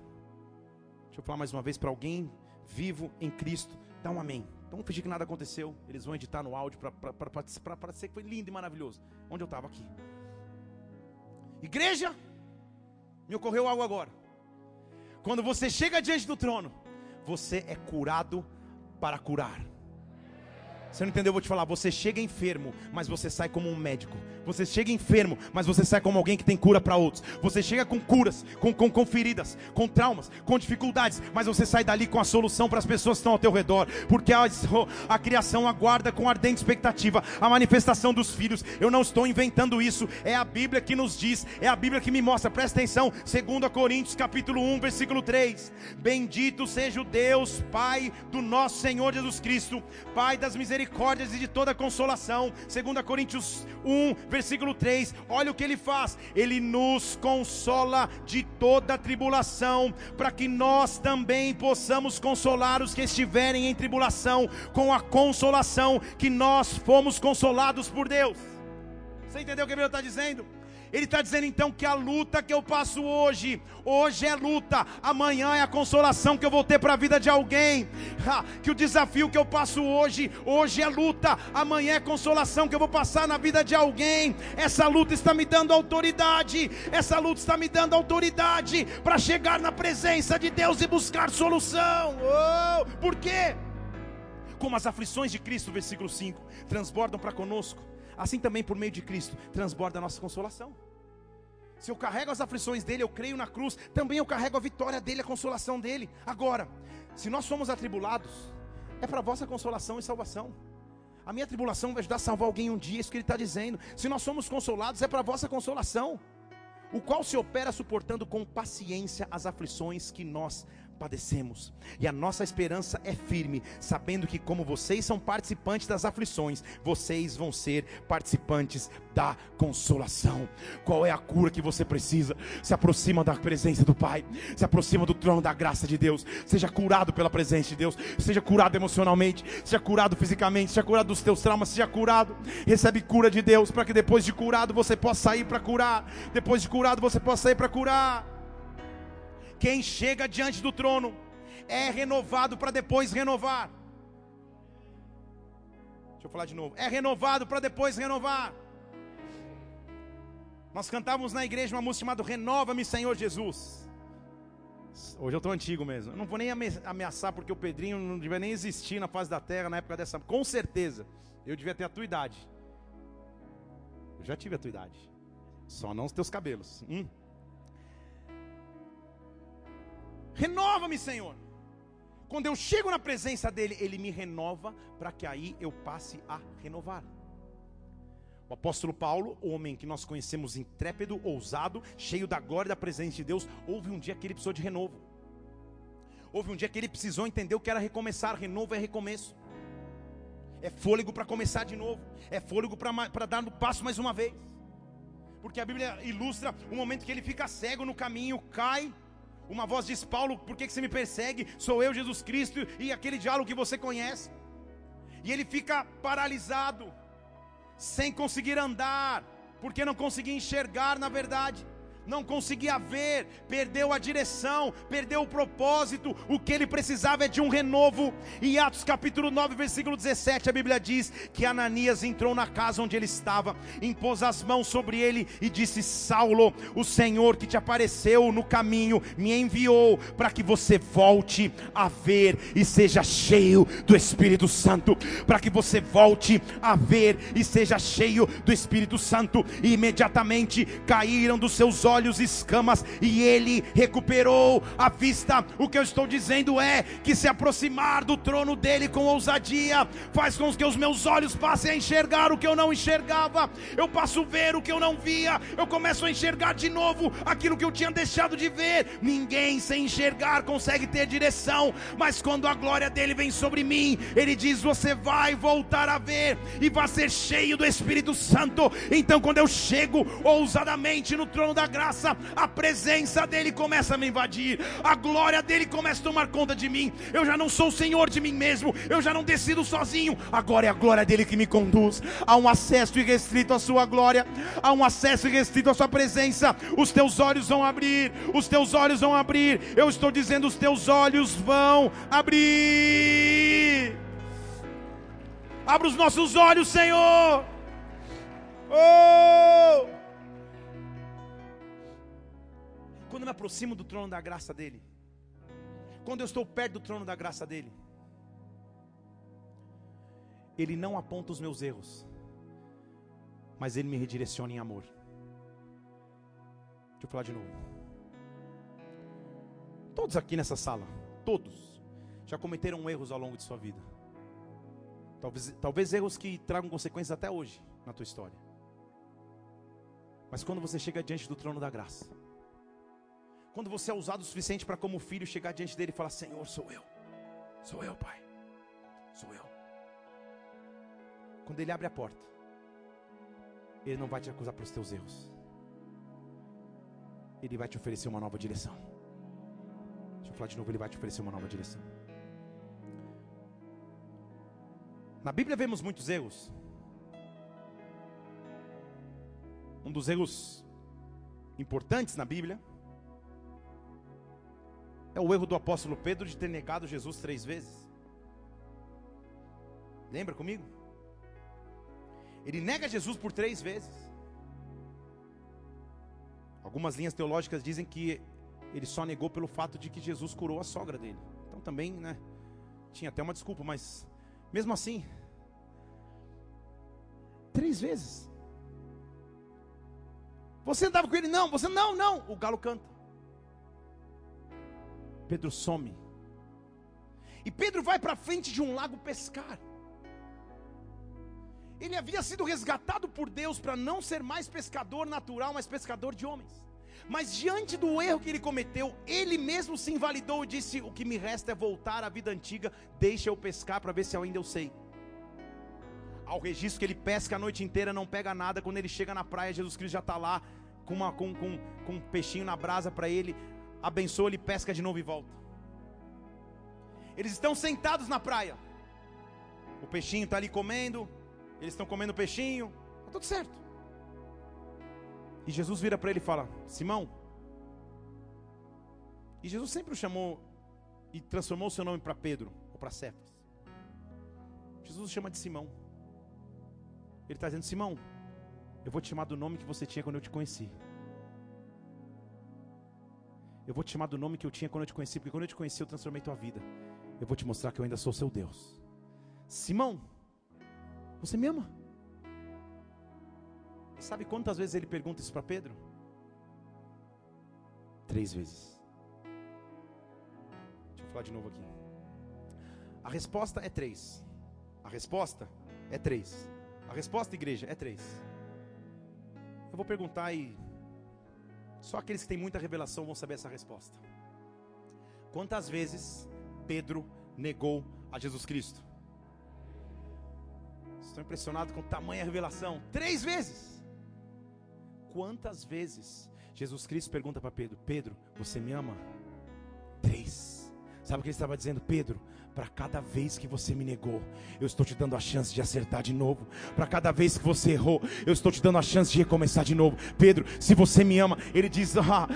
Deixa eu falar mais uma vez para alguém vivo em Cristo, dá um amém. Então vamos fingir que nada aconteceu. Eles vão editar no áudio para ser que foi lindo e maravilhoso. Onde eu estava aqui. Igreja, me ocorreu algo agora. Quando você chega diante do trono, você é curado para curar. Você não entendeu? Eu vou te falar. Você chega enfermo, mas você sai como um médico. Você chega enfermo, mas você sai como alguém que tem cura para outros. Você chega com curas, com, com, com, feridas, com traumas, com dificuldades, mas você sai dali com a solução para as pessoas que estão ao teu redor. Porque a, a criação aguarda com ardente expectativa a manifestação dos filhos. Eu não estou inventando isso. É a Bíblia que nos diz, é a Bíblia que me mostra. Presta atenção. 2 Coríntios capítulo 1, versículo 3. Bendito seja o Deus, Pai do nosso Senhor Jesus Cristo, Pai das misericórdias e de toda consolação. 2 Coríntios 1, versículo 3. Olha o que ele faz: ele nos consola de toda tribulação, para que nós também possamos consolar os que estiverem em tribulação, com a consolação que nós fomos consolados por Deus. Você entendeu o que Bíblia está dizendo? Ele está dizendo então que a luta que eu passo hoje, hoje é luta, amanhã é a consolação que eu vou ter para a vida de alguém. que o desafio que eu passo hoje, hoje é luta, amanhã é consolação que eu vou passar na vida de alguém. Essa luta está me dando autoridade, essa luta está me dando autoridade para chegar na presença de Deus e buscar solução. Oh, por quê? Como as aflições de Cristo, versículo 5, transbordam para conosco assim também por meio de Cristo transborda a nossa consolação. Se eu carrego as aflições dele, eu creio na cruz, também eu carrego a vitória dele, a consolação dele. Agora, se nós somos atribulados, é para vossa consolação e salvação. A minha tribulação vai ajudar a salvar alguém um dia, isso que ele está dizendo. Se nós somos consolados, é para vossa consolação, o qual se opera suportando com paciência as aflições que nós padecemos. E a nossa esperança é firme, sabendo que, como vocês são participantes das aflições, vocês vão ser participantes da consolação. Qual é a cura que você precisa? Se aproxima da presença do Pai, se aproxima do trono da graça de Deus. Seja curado pela presença de Deus, seja curado emocionalmente, seja curado fisicamente, seja curado dos teus traumas, seja curado. Recebe cura de Deus, para que depois de curado você possa sair para curar. Depois de curado você possa sair para curar. Quem chega diante do trono é renovado para depois renovar. Deixa eu falar de novo. É renovado para depois renovar. Nós cantávamos na igreja uma música chamada Renova-me, Senhor Jesus. Hoje eu estou antigo mesmo. Eu não vou nem ameaçar porque o Pedrinho não devia nem existir na face da terra na época dessa. Com certeza. Eu devia ter a tua idade. Eu já tive a tua idade. Só não os teus cabelos. Hum. Renova-me, Senhor. Quando eu chego na presença dele, ele me renova para que aí eu passe a renovar. O apóstolo Paulo, homem que nós conhecemos intrépido, ousado, cheio da glória e da presença de Deus, houve um dia que ele precisou de renovo. Houve um dia que ele precisou entender o que era recomeçar. Renovo é recomeço. É fôlego para começar de novo. É fôlego para dar o passo mais uma vez. Porque a Bíblia ilustra o momento que ele fica cego no caminho, cai uma voz diz: Paulo, por que você me persegue? Sou eu, Jesus Cristo, e aquele diálogo que você conhece. E ele fica paralisado, sem conseguir andar, porque não conseguia enxergar na verdade não conseguia ver, perdeu a direção, perdeu o propósito. O que ele precisava é de um renovo. Em Atos capítulo 9, versículo 17, a Bíblia diz que Ananias entrou na casa onde ele estava, impôs as mãos sobre ele e disse: Saulo, o Senhor que te apareceu no caminho me enviou para que você volte a ver e seja cheio do Espírito Santo, para que você volte a ver e seja cheio do Espírito Santo. E imediatamente caíram dos seus olhos olhos escamas e ele recuperou a vista. O que eu estou dizendo é que se aproximar do trono dele com ousadia faz com que os meus olhos passem a enxergar o que eu não enxergava. Eu passo a ver o que eu não via. Eu começo a enxergar de novo aquilo que eu tinha deixado de ver. Ninguém sem enxergar consegue ter direção, mas quando a glória dele vem sobre mim, ele diz: "Você vai voltar a ver e vai ser cheio do Espírito Santo". Então quando eu chego ousadamente no trono da graça, graça, a presença dEle começa a me invadir, a glória dEle começa a tomar conta de mim. Eu já não sou o Senhor de mim mesmo, eu já não decido sozinho, agora é a glória dEle que me conduz. Há um acesso irrestrito à Sua glória, há um acesso irrestrito à Sua presença. Os teus olhos vão abrir, os teus olhos vão abrir. Eu estou dizendo, os teus olhos vão abrir. Abra os nossos olhos, Senhor. Oh! Quando eu me aproximo do trono da graça dele, quando eu estou perto do trono da graça dele, ele não aponta os meus erros, mas ele me redireciona em amor. Deixa eu falar de novo. Todos aqui nessa sala, todos, já cometeram erros ao longo de sua vida. Talvez, talvez erros que tragam consequências até hoje na tua história. Mas quando você chega diante do trono da graça, quando você é usado o suficiente para, como filho, chegar diante dele e falar: Senhor, sou eu. Sou eu, Pai. Sou eu. Quando ele abre a porta, ele não vai te acusar pelos teus erros. Ele vai te oferecer uma nova direção. Deixa eu falar de novo, ele vai te oferecer uma nova direção. Na Bíblia vemos muitos erros. Um dos erros importantes na Bíblia é o erro do apóstolo Pedro de ter negado Jesus três vezes. Lembra comigo? Ele nega Jesus por três vezes. Algumas linhas teológicas dizem que ele só negou pelo fato de que Jesus curou a sogra dele. Então também, né? Tinha até uma desculpa, mas mesmo assim, três vezes. Você andava com ele? Não, você não, não. O galo canta. Pedro some. E Pedro vai para frente de um lago pescar. Ele havia sido resgatado por Deus para não ser mais pescador natural, mas pescador de homens. Mas diante do erro que ele cometeu, ele mesmo se invalidou e disse: O que me resta é voltar à vida antiga, deixa eu pescar para ver se ainda eu sei. Ao registro que ele pesca a noite inteira, não pega nada. Quando ele chega na praia, Jesus Cristo já está lá com, uma, com, com, com um peixinho na brasa para ele abençoa, ele pesca de novo e volta. Eles estão sentados na praia. O peixinho está ali comendo. Eles estão comendo peixinho. Está tudo certo. E Jesus vira para ele e fala: Simão. E Jesus sempre o chamou e transformou o seu nome para Pedro ou para Cefas. Jesus o chama de Simão. Ele está dizendo: Simão, eu vou te chamar do nome que você tinha quando eu te conheci. Eu vou te chamar do nome que eu tinha quando eu te conheci, porque quando eu te conheci eu transformei tua vida. Eu vou te mostrar que eu ainda sou seu Deus. Simão, você me ama? Sabe quantas vezes ele pergunta isso para Pedro? Três vezes. Deixa eu falar de novo aqui. A resposta é três. A resposta é três. A resposta, igreja, é três. Eu vou perguntar e só aqueles que têm muita revelação vão saber essa resposta. Quantas vezes Pedro negou a Jesus Cristo? Estou impressionado com tamanha revelação. Três vezes. Quantas vezes Jesus Cristo pergunta para Pedro: Pedro, você me ama? Três. Sabe o que ele estava dizendo? Pedro, Para cada vez que você me negou, eu estou te dando a chance de acertar de novo. Para cada vez que você errou, eu estou te dando a chance de recomeçar de novo. Pedro, se você me ama, ele diz: ah,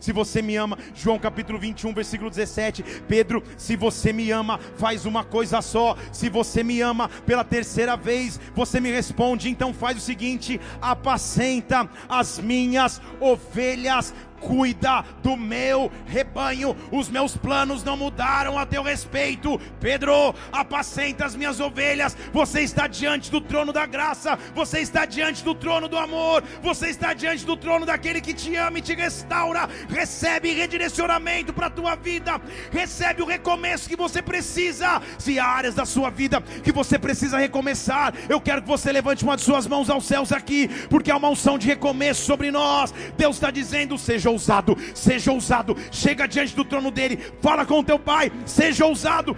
Se você me ama, João capítulo 21, versículo 17. Pedro, se você me ama, faz uma coisa só. Se você me ama pela terceira vez, você me responde. Então faz o seguinte: apacenta as minhas ovelhas cuida do meu rebanho. Os meus planos não mudaram a teu respeito. Pedro, apacenta as minhas ovelhas. Você está diante do trono da graça, você está diante do trono do amor, você está diante do trono daquele que te ama e te restaura. Recebe redirecionamento para a tua vida, recebe o recomeço que você precisa. Se há áreas da sua vida que você precisa recomeçar, eu quero que você levante uma de suas mãos aos céus aqui, porque há uma unção de recomeço sobre nós. Deus está dizendo: seja seja ousado, seja ousado, chega diante do trono dele, fala com teu pai, seja ousado,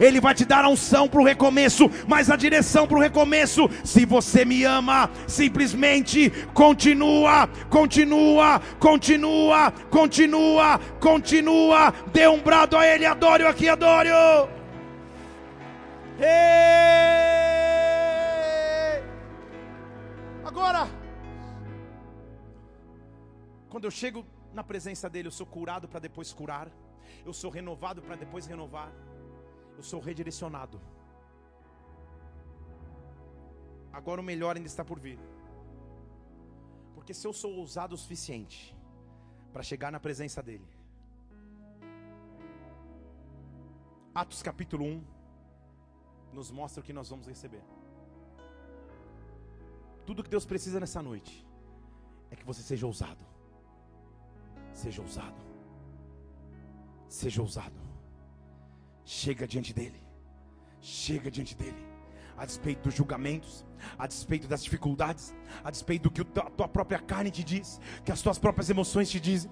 ele vai te dar a unção para o recomeço, mas a direção para o recomeço. Se você me ama, simplesmente continua, continua, continua, continua, continua, dê um brado a ele, adore aqui, adore. Ei! Agora, quando eu chego na presença dele, eu sou curado para depois curar, eu sou renovado para depois renovar, eu sou redirecionado. Agora o melhor ainda está por vir. Porque se eu sou ousado o suficiente para chegar na presença dele. Atos capítulo 1 nos mostra o que nós vamos receber. Tudo que Deus precisa nessa noite é que você seja ousado. Seja ousado. Seja ousado. Chega diante dele. Chega diante dele a despeito dos julgamentos, a despeito das dificuldades, a despeito do que a tua própria carne te diz, que as tuas próprias emoções te dizem.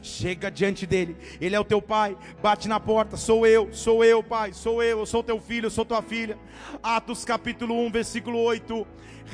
Chega diante dele, ele é o teu pai, bate na porta, sou eu, sou eu, pai, sou eu, eu sou teu filho, eu sou tua filha. Atos capítulo 1, versículo 8: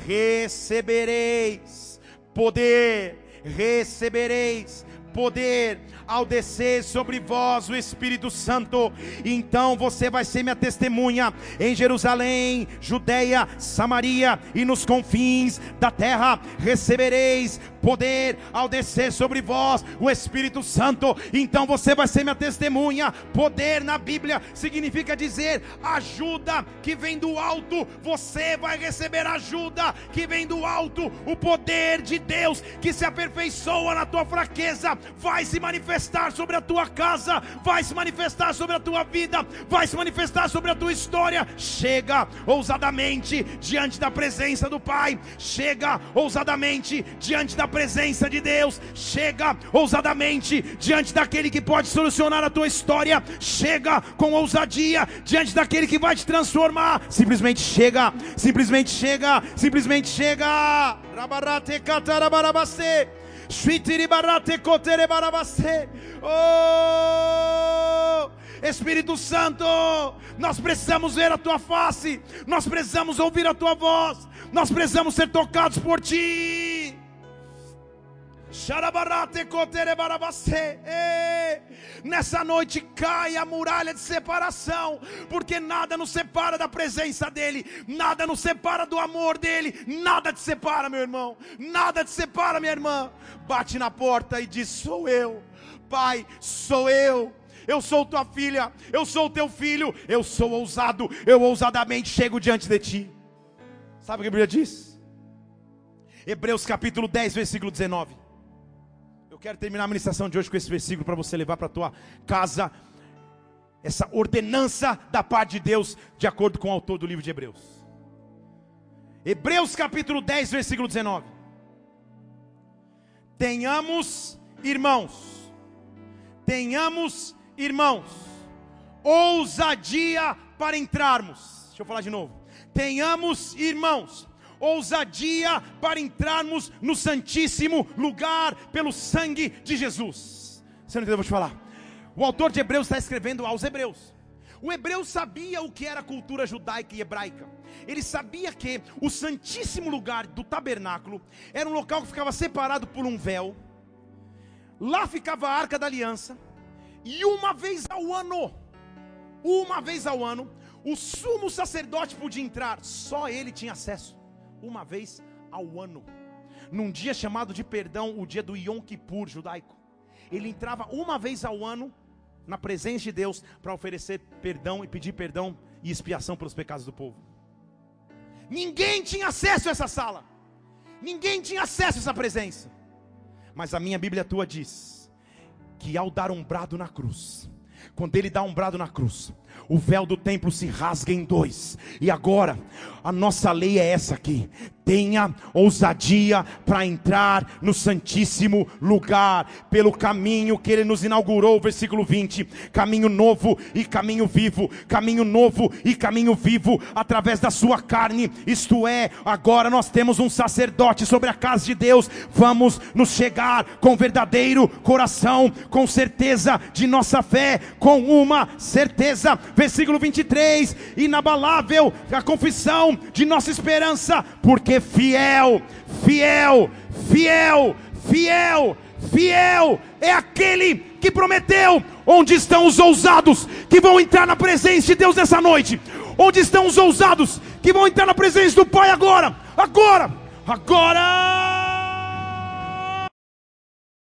Recebereis poder, recebereis poder ao descer sobre vós o Espírito Santo. Então você vai ser minha testemunha em Jerusalém, Judeia, Samaria e nos confins da terra. Recebereis poder ao descer sobre vós o Espírito Santo. Então você vai ser minha testemunha. Poder na Bíblia significa dizer ajuda que vem do alto. Você vai receber ajuda que vem do alto. O poder de Deus que se aperfeiçoa na tua fraqueza vai se manifestar sobre a tua casa, vai se manifestar sobre a tua vida, vai se manifestar sobre a tua história. Chega ousadamente diante da presença do Pai, chega ousadamente diante da presença de Deus, chega ousadamente diante daquele que pode solucionar a tua história, chega com ousadia diante daquele que vai te transformar. Simplesmente chega, simplesmente chega, simplesmente chega. Rabarate Oh! Espírito Santo, nós precisamos ver a tua face, nós precisamos ouvir a tua voz, nós precisamos ser tocados por ti. Nessa noite cai a muralha de separação, porque nada nos separa da presença dEle, nada nos separa do amor dEle, nada te separa, meu irmão, nada te separa, minha irmã. Bate na porta e diz: Sou eu, Pai, sou eu. Eu sou tua filha, eu sou teu filho, eu sou ousado, eu ousadamente chego diante de ti. Sabe o que a Bíblia diz? Hebreus capítulo 10, versículo 19. Eu quero terminar a ministração de hoje com esse versículo para você levar para a tua casa essa ordenança da parte de Deus, de acordo com o autor do livro de Hebreus. Hebreus capítulo 10, versículo 19. Tenhamos irmãos, tenhamos irmãos, ousadia para entrarmos. Deixa eu falar de novo. Tenhamos irmãos, ousadia para entrarmos no Santíssimo lugar pelo sangue de Jesus. Você não entendeu? Eu vou te falar. O autor de Hebreus está escrevendo aos Hebreus. O hebreu sabia o que era a cultura judaica e hebraica. Ele sabia que o santíssimo lugar do tabernáculo era um local que ficava separado por um véu. Lá ficava a arca da aliança, e uma vez ao ano, uma vez ao ano, o sumo sacerdote podia entrar, só ele tinha acesso, uma vez ao ano, num dia chamado de perdão, o dia do Yom Kippur judaico. Ele entrava uma vez ao ano na presença de Deus para oferecer perdão e pedir perdão e expiação pelos pecados do povo. Ninguém tinha acesso a essa sala, ninguém tinha acesso a essa presença. Mas a minha Bíblia tua diz que ao dar um brado na cruz, quando ele dá um brado na cruz, o véu do templo se rasga em dois. E agora, a nossa lei é essa aqui: tenha ousadia para entrar no Santíssimo Lugar, pelo caminho que Ele nos inaugurou, versículo 20: caminho novo e caminho vivo, caminho novo e caminho vivo, através da Sua carne, isto é, agora nós temos um sacerdote sobre a casa de Deus, vamos nos chegar com verdadeiro coração, com certeza de nossa fé, com uma certeza, versículo 23, inabalável, a confissão de nossa esperança, porque fiel, fiel, fiel, fiel, fiel é aquele que prometeu. Onde estão os ousados que vão entrar na presença de Deus nessa noite? Onde estão os ousados que vão entrar na presença do Pai agora? Agora! Agora!